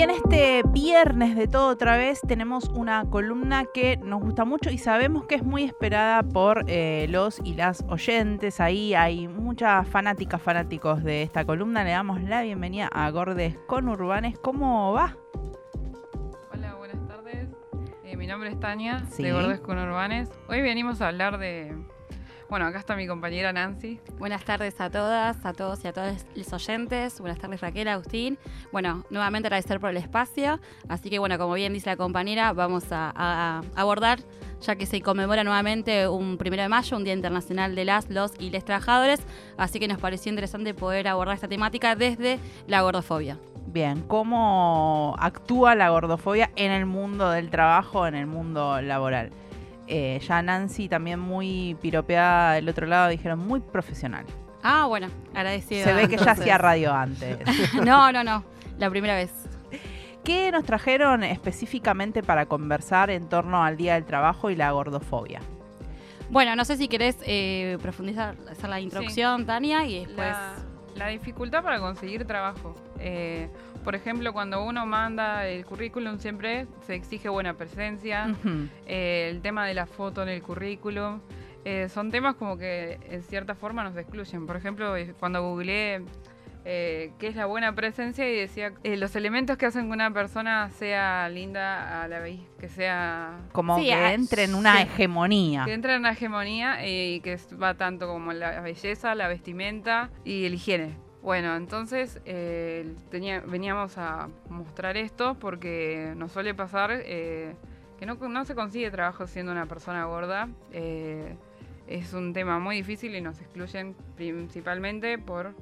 Y en este viernes de todo otra vez tenemos una columna que nos gusta mucho y sabemos que es muy esperada por eh, los y las oyentes. Ahí hay muchas fanáticas, fanáticos de esta columna. Le damos la bienvenida a Gordes con Urbanes. ¿Cómo va? Hola, buenas tardes. Eh, mi nombre es Tania, Sí. de Gordes con Urbanes. Hoy venimos a hablar de... Bueno, acá está mi compañera Nancy. Buenas tardes a todas, a todos y a todos los oyentes. Buenas tardes Raquel, Agustín. Bueno, nuevamente agradecer por el espacio. Así que bueno, como bien dice la compañera, vamos a, a- a abordar, ya que se conmemora nuevamente un primero de mayo, un Día Internacional de las, los y les trabajadores. Así que nos pareció interesante poder abordar esta temática desde la gordofobia. Bien, ¿cómo actúa la gordofobia en el mundo del trabajo, en el mundo laboral? Eh, ya Nancy también muy piropeada del otro lado, dijeron muy profesional. Ah, bueno, agradecido. Se ve que ya hacía radio antes. No, no, no, la primera vez. ¿Qué nos trajeron específicamente para conversar en torno al Día del Trabajo y la gordofobia? Bueno, no sé si querés eh, profundizar, hacer la introducción, Tania, y después... La, la dificultad para conseguir trabajo. Eh, por ejemplo, cuando uno manda el currículum siempre se exige buena presencia. Eh, el tema de la foto en el currículum. eh, son temas como que en cierta forma nos excluyen. Por ejemplo, eh, cuando googleé eh, qué es la buena presencia y decía eh, los elementos que hacen que una persona sea linda a la vez que sea Como Sí, que ah, entre en una sí. hegemonía. que entra en una hegemonía y que va tanto como la belleza, la vestimenta y el higiene. Bueno, entonces eh, tenía, veníamos a mostrar esto porque nos suele pasar eh, que no, se consigue trabajo siendo una persona gorda. Eh, es un tema muy difícil y nos excluyen principalmente por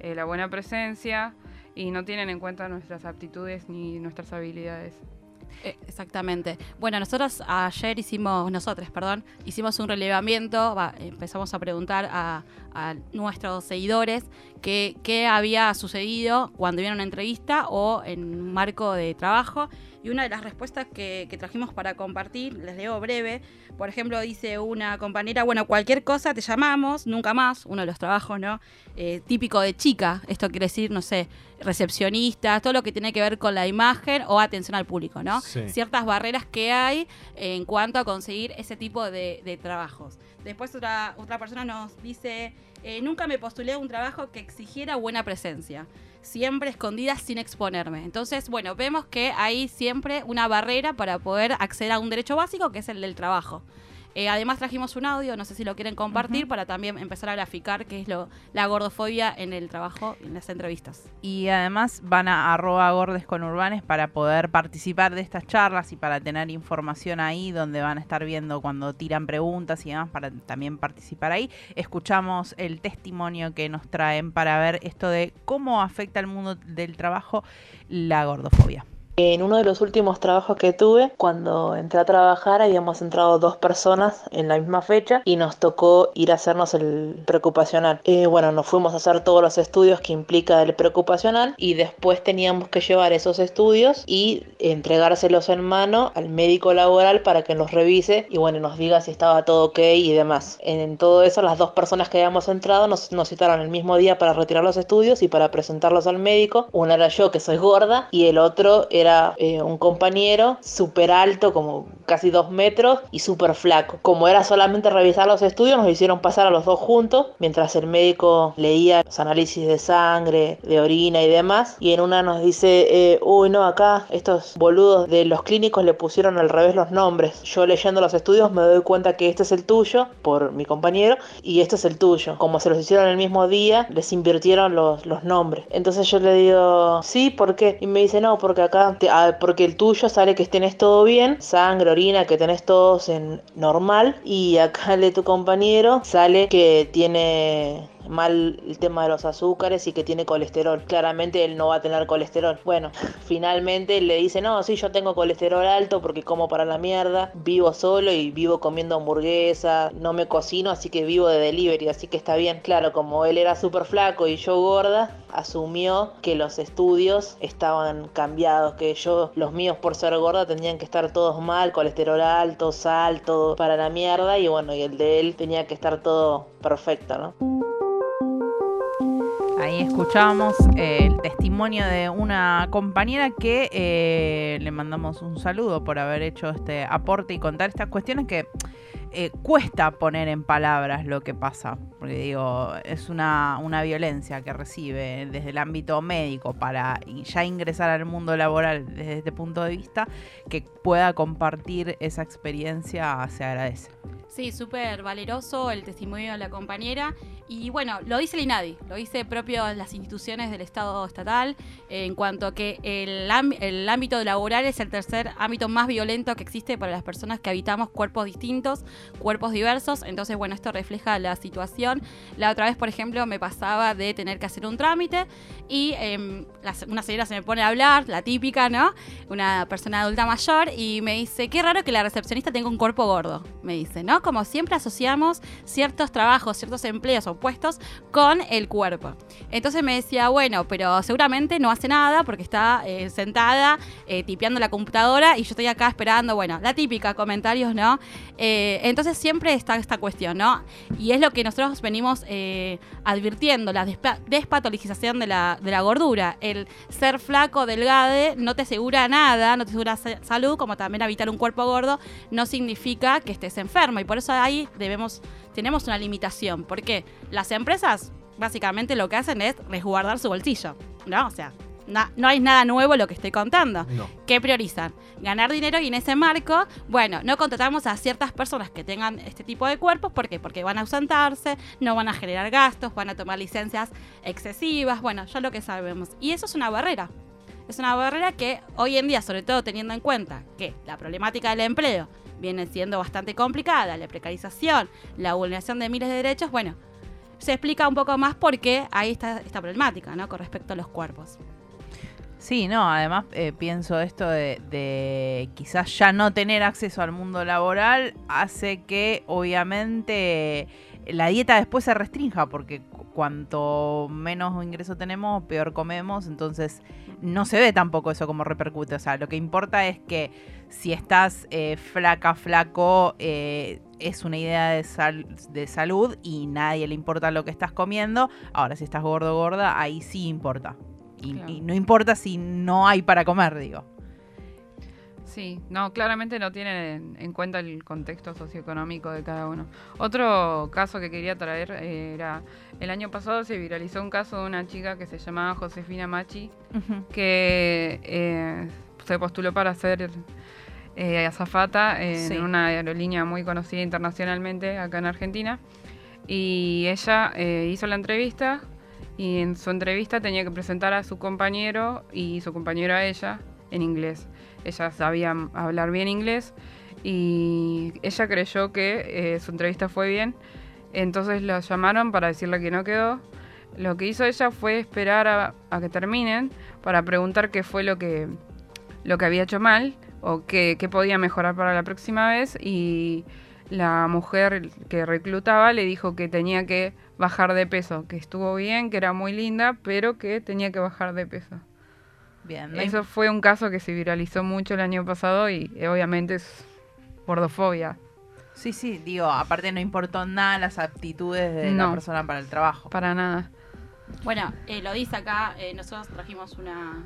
eh, la buena presencia y no tienen en cuenta nuestras aptitudes ni nuestras habilidades. Eh, exactamente. Bueno, nosotros ayer hicimos, nosotros, perdón, hicimos un relevamiento, va, empezamos a preguntar a, nuestros seguidores qué, qué había sucedido cuando vieron una entrevista o en un marco de trabajo. Y una de las respuestas que, que trajimos para compartir, les leo breve, por ejemplo, dice una compañera, bueno, cualquier cosa te llamamos, nunca más, uno de los trabajos, ¿no? Eh, típico de chica, esto quiere decir, no sé, recepcionista, todo lo que tiene que ver con la imagen o atención al público, ¿no? Sí. Ciertas barreras que hay en cuanto a conseguir ese tipo de, de trabajos. Después otra, otra persona nos dice, eh, nunca me postulé a un trabajo que exigiera buena presencia, siempre escondida sin exponerme. Entonces, bueno, vemos que hay siempre una barrera para poder acceder a un derecho básico que es el del trabajo. Eh, además trajimos un audio, no sé si lo quieren compartir, para también empezar a graficar qué es lo, la gordofobia en el trabajo, en las entrevistas. Y además van a arroba gordes con urbanes para poder participar de estas charlas y para tener información ahí donde van a estar viendo cuando tiran preguntas y demás para también participar ahí. Escuchamos el testimonio que nos traen para ver esto de cómo afecta al mundo del trabajo la gordofobia. En uno de los últimos trabajos que tuve, cuando entré a trabajar, habíamos entrado dos personas en la misma fecha y nos tocó ir a hacernos el preocupacional. Eh, bueno, nos fuimos a hacer todos los estudios que implica el preocupacional y después teníamos que llevar esos estudios y entregárselos en mano al médico laboral para que nos revise y bueno, nos diga si estaba todo ok y demás. En, todo eso, las dos personas que habíamos entrado nos, nos citaron el mismo día para retirar los estudios y para presentarlos al médico. Una era yo, que soy gorda, y el otro era eh, un compañero súper alto, como casi dos metros, y súper flaco. Como era solamente revisar los estudios, nos hicieron pasar a los dos juntos, mientras el médico leía los análisis de sangre, de orina y demás. Y en una nos dice, eh, uy, no, acá estos boludos de los clínicos le pusieron al revés los nombres. Yo leyendo los estudios me doy cuenta que este es el tuyo, por mi compañero, y este es el tuyo. Como se los hicieron el mismo día, les invirtieron los, los nombres. Entonces yo le digo, sí, ¿por qué? Y me dice, no, porque acá, ah, porque el tuyo sale que tenés todo bien, sangre, que tenés todos en normal, y acá el de tu compañero sale que tiene mal el tema de los azúcares y que tiene colesterol. Claramente él no va a tener colesterol. Bueno, finalmente le dice, no, sí, yo tengo colesterol alto porque como para la mierda, vivo solo y vivo comiendo hamburguesa, no me cocino, así que vivo de delivery, así que está bien. Claro, como él era súper flaco y yo gorda, asumió que los estudios estaban cambiados, que yo, los míos por ser gorda, tenían que estar todos mal, colesterol alto, sal, todo para la mierda, y bueno, y el de él tenía que estar todo perfecto, ¿no? Ahí escuchábamos el testimonio de una compañera que eh, le mandamos un saludo por haber hecho este aporte y contar estas cuestiones que eh, cuesta poner en palabras lo que pasa. Porque digo, es una, una violencia que recibe desde el ámbito médico para ya ingresar al mundo laboral desde este punto de vista, que pueda compartir esa experiencia se agradece. Sí, súper valeroso el testimonio de la compañera. Y bueno, lo dice el INADI, lo dice propio las instituciones del Estado estatal, en cuanto a que el, el, ámbito laboral es el tercer ámbito más violento que existe para las personas que habitamos cuerpos distintos, cuerpos diversos. Entonces, bueno, esto refleja la situación. La otra vez, por ejemplo, me pasaba de tener que hacer un trámite y eh, una señora se me pone a hablar, la típica, ¿no? Una persona adulta mayor, y me dice, qué raro que la recepcionista tenga un cuerpo gordo, me dice, ¿no? Como siempre asociamos ciertos trabajos, ciertos empleos o puestos con el cuerpo. Entonces me decía, bueno, pero seguramente no hace nada porque está eh, sentada eh, tipeando la computadora y yo estoy acá esperando, bueno, la típica, comentarios, ¿no? Eh, entonces siempre está esta cuestión, ¿no? Y es lo que nosotros venimos advirtiendo, la despatologización de la, de la gordura. El ser flaco, delgade, no te asegura nada, no te asegura salud, como también habitar un cuerpo gordo no significa que estés enfermo. Y por eso ahí debemos, tenemos una limitación. Porque las empresas básicamente lo que hacen es resguardar su bolsillo. ¿No? O sea, no hay nada nuevo lo que estoy contando. ¿Qué priorizan? Ganar dinero y en ese marco, bueno, no contratamos a ciertas personas que tengan este tipo de cuerpos. ¿Por qué? Porque van a ausentarse, no van a generar gastos, van a tomar licencias excesivas. Bueno, ya lo que sabemos. Y eso es una barrera es una barrera que hoy en día, sobre todo teniendo en cuenta que la problemática del empleo viene siendo bastante complicada, la precarización, la vulneración de miles de derechos, bueno, se explica un poco más por qué hay esta, esta problemática, ¿no? Con respecto a los cuerpos. Sí, no, además eh, pienso esto de, de, quizás ya no tener acceso al mundo laboral hace que obviamente la dieta después se restrinja porque cuanto menos ingreso tenemos, peor comemos, entonces no se ve tampoco eso como repercute. O sea, lo que importa es que si estás eh, flaca, flaco, eh, es una idea de, de salud y nadie le importa lo que estás comiendo. Ahora, si estás gordo, gorda, ahí sí importa. y no importa si no hay para comer, digo. Sí, no, claramente no tienen en cuenta el contexto socioeconómico de cada uno. Otro caso que quería traer eh, era, el año pasado se viralizó un caso de una chica que se llamaba Josefina Machi, que eh, se postuló para ser eh, azafata en una aerolínea muy conocida internacionalmente acá en Argentina. Y ella hizo la entrevista y en su entrevista tenía que presentar a su compañero y su compañero a ella en inglés ella sabía hablar bien inglés y ella creyó que eh, su entrevista fue bien, entonces la llamaron para decirle que no quedó. Lo que hizo ella fue esperar a, que terminen para preguntar qué fue lo que, lo que había hecho mal o qué, qué podía mejorar para la próxima vez y la mujer que reclutaba le dijo que tenía que bajar de peso, que estuvo bien, que era muy linda, pero que tenía que bajar de peso. Eso fue un caso que se viralizó mucho el año pasado y eh, obviamente es gordofobia. Sí, sí, digo, aparte no importó nada las aptitudes de la persona para el trabajo. Para nada. Bueno, eh, lo dice acá, eh, nosotros trajimos una,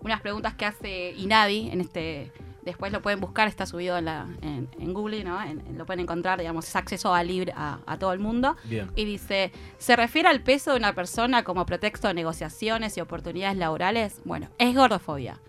unas preguntas que hace Inadi en este Después lo pueden buscar, está subido en, la, en, Google, ¿no? lo pueden encontrar, digamos, es acceso a libre a, todo el mundo. Y dice, ¿se refiere al peso de una persona como pretexto de negociaciones y oportunidades laborales? Bueno, es gordofobia.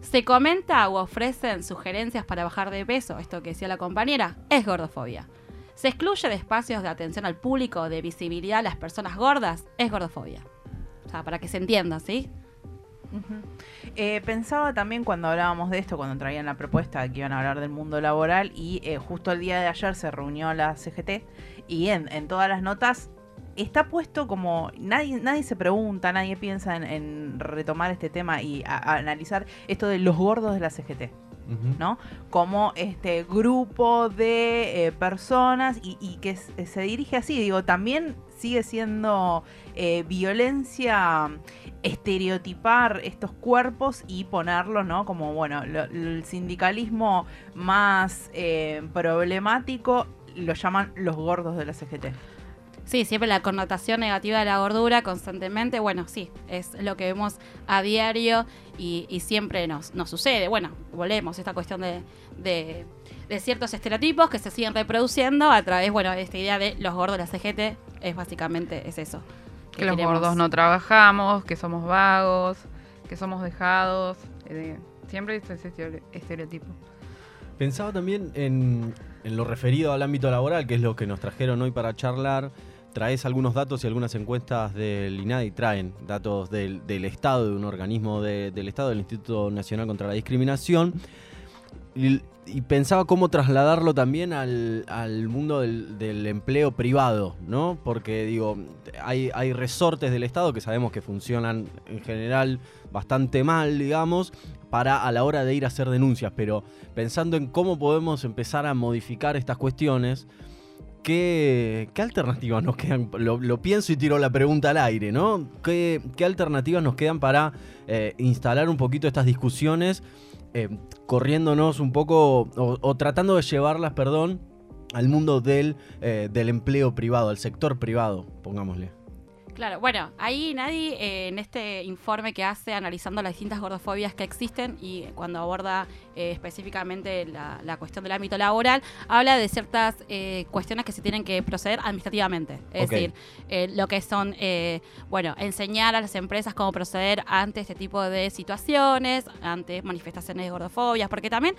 ¿Se comenta o ofrecen sugerencias para bajar de peso? Esto que decía la compañera, es gordofobia. ¿Se excluye de espacios de atención al público, de visibilidad a las personas gordas? Es gordofobia. O sea, para que se entienda, ¿sí? Eh, pensaba también cuando hablábamos de esto, cuando traían la propuesta de que iban a hablar del mundo laboral y eh, justo el día de ayer se reunió la CGT y en, todas las notas está puesto como nadie nadie se pregunta, nadie piensa en, retomar este tema y analizar esto de los gordos de la CGT. ¿No? Como este grupo de eh, personas y, que se dirige así, digo, también sigue siendo violencia estereotipar estos cuerpos y ponerlos, ¿no? Como, bueno, el sindicalismo más eh, problemático lo llaman los gordos de la CGT. Sí, siempre la connotación negativa de la gordura constantemente, bueno, sí, es lo que vemos a diario y, y siempre nos, nos sucede. Bueno, volvemos a esta cuestión de, de, de ciertos estereotipos que se siguen reproduciendo a través, bueno, de esta idea de los gordos, la CGT, es básicamente es eso. Que los queremos- gordos no trabajamos, que somos vagos, que somos dejados. eh, siempre es ese estere- estereotipo. Pensaba también en, en lo referido al ámbito laboral, que es lo que nos trajeron hoy para charlar. Traes algunos datos y algunas encuestas del INADI, traen datos del, del Estado, de un organismo de- del Estado, del Instituto Nacional contra la Discriminación. Y, y pensaba cómo trasladarlo también al, al mundo del, del empleo privado, ¿no? Porque digo, hay, hay resortes del Estado que sabemos que funcionan en general bastante mal, digamos, para a la hora de ir a hacer denuncias, pero pensando en cómo podemos empezar a modificar estas cuestiones, ¿qué, alternativas nos quedan? Lo, pienso y tiro la pregunta al aire, ¿no? ¿Qué, alternativas nos quedan para eh, instalar un poquito estas discusiones, eh, corriéndonos un poco, o, o tratando de llevarlas, perdón, al mundo del, eh, del empleo privado, al sector privado, pongámosle? Claro, bueno, ahí nadie eh, en este informe que hace analizando las distintas gordofobias que existen y cuando aborda eh, específicamente la, la cuestión del ámbito laboral, habla de ciertas eh, cuestiones que se tienen que proceder administrativamente. Es decir, lo que son, bueno, enseñar a las empresas cómo proceder ante este tipo de situaciones, ante manifestaciones de gordofobias, porque también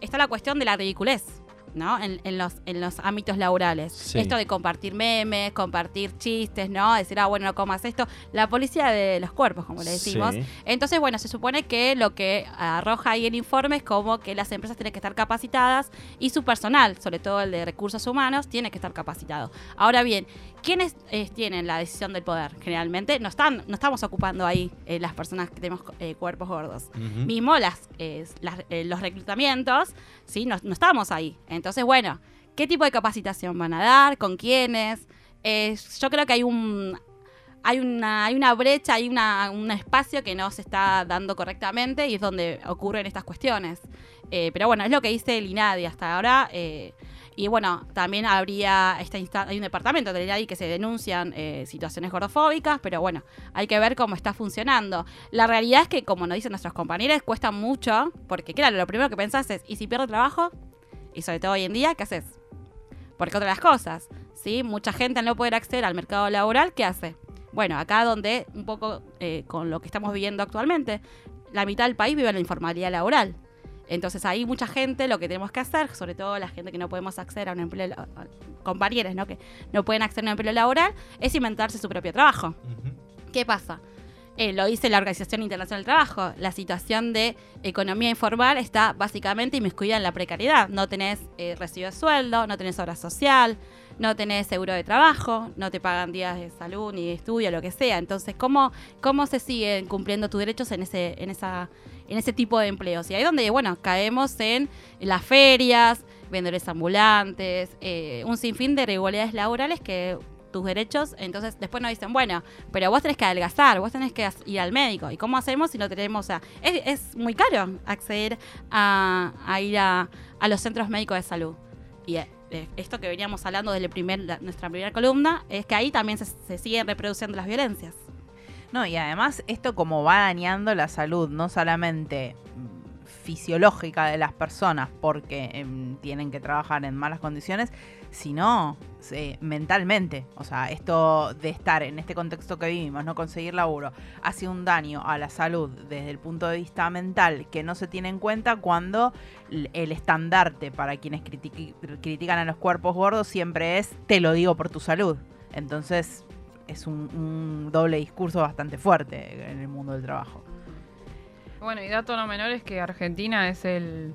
está la cuestión de la ridiculez. ¿No? En, en los, en los ámbitos laborales. Sí. Esto de compartir memes, compartir chistes, ¿no? Decir, ah, bueno, no comas esto. La policía de los cuerpos, como le decimos. Sí. Entonces, bueno, se supone que lo que arroja ahí el informe es como que las empresas tienen que estar capacitadas y su personal, sobre todo el de recursos humanos, tiene que estar capacitado. Ahora bien, ¿quiénes eh, tienen la decisión del poder? Generalmente no están, no estamos ocupando ahí eh, las personas que tenemos eh, cuerpos gordos. Ujú. Mismo las, las- los reclutamientos, ¿sí? No, no estamos ahí. Entonces, bueno, ¿qué tipo de capacitación van a dar? ¿Con quiénes? Eh, yo creo que hay un... Hay una, hay una brecha, hay una, un espacio que no se está dando correctamente y es donde ocurren estas cuestiones. Eh, pero bueno, es lo que dice el INADI hasta ahora. eh, y bueno, también habría esta hay un departamento del INADI que se denuncian eh, situaciones gordofóbicas, pero bueno, hay que ver cómo está funcionando. La realidad es que, como nos dicen nuestros compañeros, cuesta mucho, porque claro, lo primero que pensás es, ¿y si pierdo trabajo? Y sobre todo hoy en día, ¿qué haces? Porque otra de las cosas, ¿sí? Mucha gente al no poder acceder al mercado laboral, ¿qué hace? Bueno, acá donde un poco eh, con lo que estamos viviendo actualmente, la mitad del país vive en la informalidad laboral. Entonces ahí mucha gente lo que tenemos que hacer, sobre todo la gente que no podemos acceder a un empleo, compañeros, ¿no? Que no pueden acceder a un empleo laboral, es inventarse su propio trabajo. Ujú. ¿Qué pasa? Eh, lo dice la Organización Internacional del Trabajo. La situación de economía informal está básicamente inmiscuida en la precariedad. No tenés eh, de sueldo, no tenés obra social, no tenés seguro de trabajo, no te pagan días de salud ni de estudio, lo que sea. Entonces, ¿cómo, cómo se siguen cumpliendo tus derechos en ese, en esa, en ese tipo de empleos? Y ahí es donde, bueno, caemos en las ferias, vendedores ambulantes, eh, un sinfín de irregularidades laborales que tus derechos, entonces después nos dicen, bueno, pero vos tenés que adelgazar, vos tenés que ir al médico. ¿Y cómo hacemos si no tenemos, o sea, es, muy caro acceder a, ir a, a los centros médicos de salud. Y eh, esto que veníamos hablando desde primer, nuestra primera columna, es que ahí también se, se siguen reproduciendo las violencias. No, y además esto como va dañando la salud, no solamente mm, fisiológica de las personas porque em, tienen que trabajar en malas condiciones, sino eh, mentalmente. O sea, esto de estar en este contexto que vivimos, no conseguir laburo, hace un daño a la salud desde el punto de vista mental que no se tiene en cuenta cuando el estandarte para quienes critican a los cuerpos gordos siempre es te lo digo por tu salud. Entonces es un, un doble discurso bastante fuerte en el mundo del trabajo. Bueno, y dato no menor es que Argentina es el,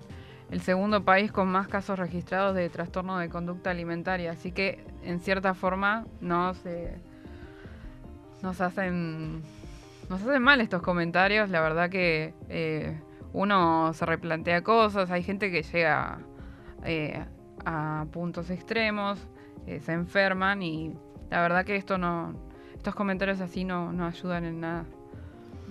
el segundo país con más casos registrados de trastorno de conducta alimentaria, así que en cierta forma nos, eh, nos hacen nos hacen mal estos comentarios. La verdad que eh, uno se replantea cosas, hay gente que llega eh, a puntos extremos, se enferman y la verdad que esto no estos comentarios así no, no ayudan en nada.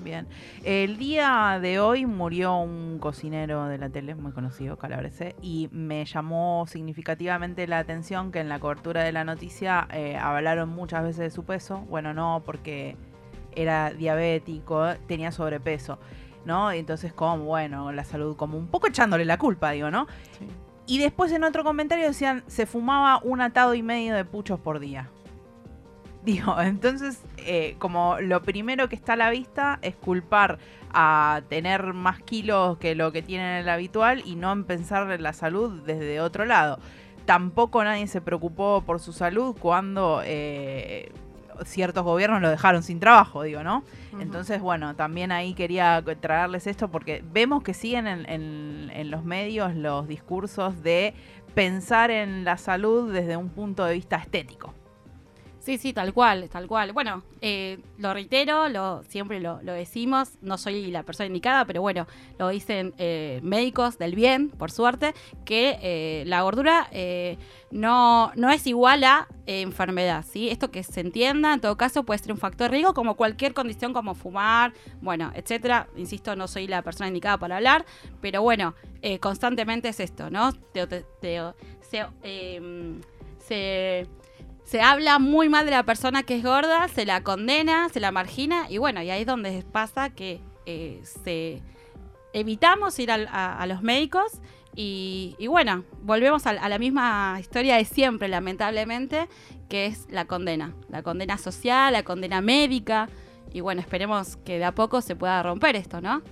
Bien. El día de hoy murió un cocinero de la tele muy conocido, Calabrese, y me llamó significativamente la atención que en la cobertura de la noticia eh, hablaron muchas veces de su peso. Bueno, no, porque era diabético, tenía sobrepeso, ¿no? Entonces, como, bueno, la salud, como un poco echándole la culpa, digo, ¿no? Y después en otro comentario decían, se fumaba un atado y medio de puchos por día. Digo, entonces, eh, como lo primero que está a la vista es culpar a tener más kilos que lo que tienen el habitual y no en pensar en la salud desde otro lado. Tampoco nadie se preocupó por su salud cuando eh, ciertos gobiernos lo dejaron sin trabajo, digo, ¿no? Entonces, bueno, también ahí quería traerles esto porque vemos que siguen en, en, en los medios los discursos de pensar en la salud desde un punto de vista estético. Sí, sí, tal cual, tal cual. Bueno, eh, lo reitero, lo, siempre lo, lo, decimos, no soy la persona indicada, pero bueno, lo dicen eh, médicos del bien, por suerte, que eh, la gordura eh, no, no es igual a eh, enfermedad, ¿sí? Esto que se entienda, en todo caso, puede ser un factor de riesgo como cualquier condición como fumar, bueno, etcétera. Insisto, no soy la persona indicada para hablar, pero bueno, constantemente es esto, ¿no? Te, te, te, se, se se habla muy mal de la persona que es gorda, se la condena, se la margina y bueno, y ahí es donde pasa que eh, se evitamos ir a, los médicos y, y bueno, volvemos a, a, la misma historia de siempre, lamentablemente, que es la condena, la condena social, la condena médica y bueno, esperemos que de a poco se pueda romper esto, ¿no?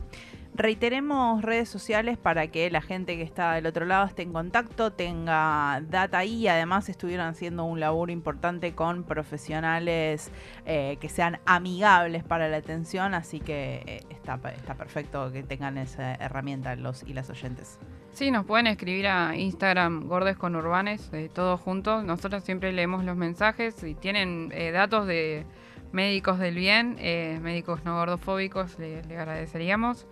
Reiteremos redes sociales para que la gente que está del otro lado esté en contacto, tenga data y además estuvieron haciendo un laburo importante con profesionales eh, que sean amigables para la atención, así que eh, está, perfecto que tengan esa herramienta los y las oyentes. Sí, nos pueden escribir a Instagram Gordes con Urbanes, eh, todos juntos. Nosotros siempre leemos los mensajes. Si tienen datos de médicos del bien, médicos no gordofóbicos, le, le agradeceríamos.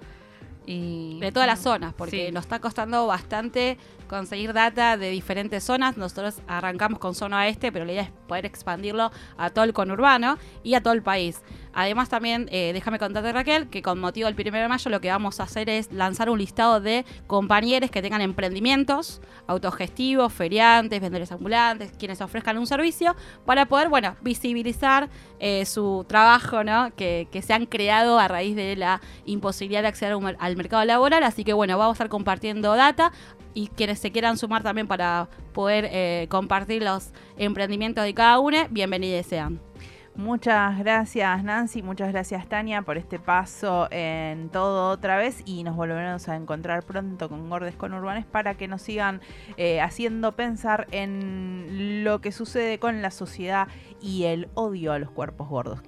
Y, de todas las zonas, porque sí. nos está costando bastante conseguir data de diferentes zonas. Nosotros arrancamos con zona oeste, pero la idea es poder expandirlo a todo el conurbano y a todo el país. Además también, eh, déjame contarte Raquel, que con motivo del 1 de mayo lo que vamos a hacer es lanzar un listado de compañeros que tengan emprendimientos, autogestivos, feriantes, vendedores ambulantes, quienes ofrezcan un servicio, para poder, bueno, visibilizar eh, su trabajo. Que, que, se han creado a raíz de la imposibilidad de acceder al mercado laboral. Así que, bueno, vamos a estar compartiendo data y quienes se quieran sumar también para poder eh, compartir los emprendimientos de cada uno, bienvenidos sean. Muchas gracias Nancy, muchas gracias Tania por este paso en todo otra vez y nos volveremos a encontrar pronto con Gordes con Urbanes para que nos sigan eh, haciendo pensar en lo que sucede con la sociedad y el odio a los cuerpos gordos.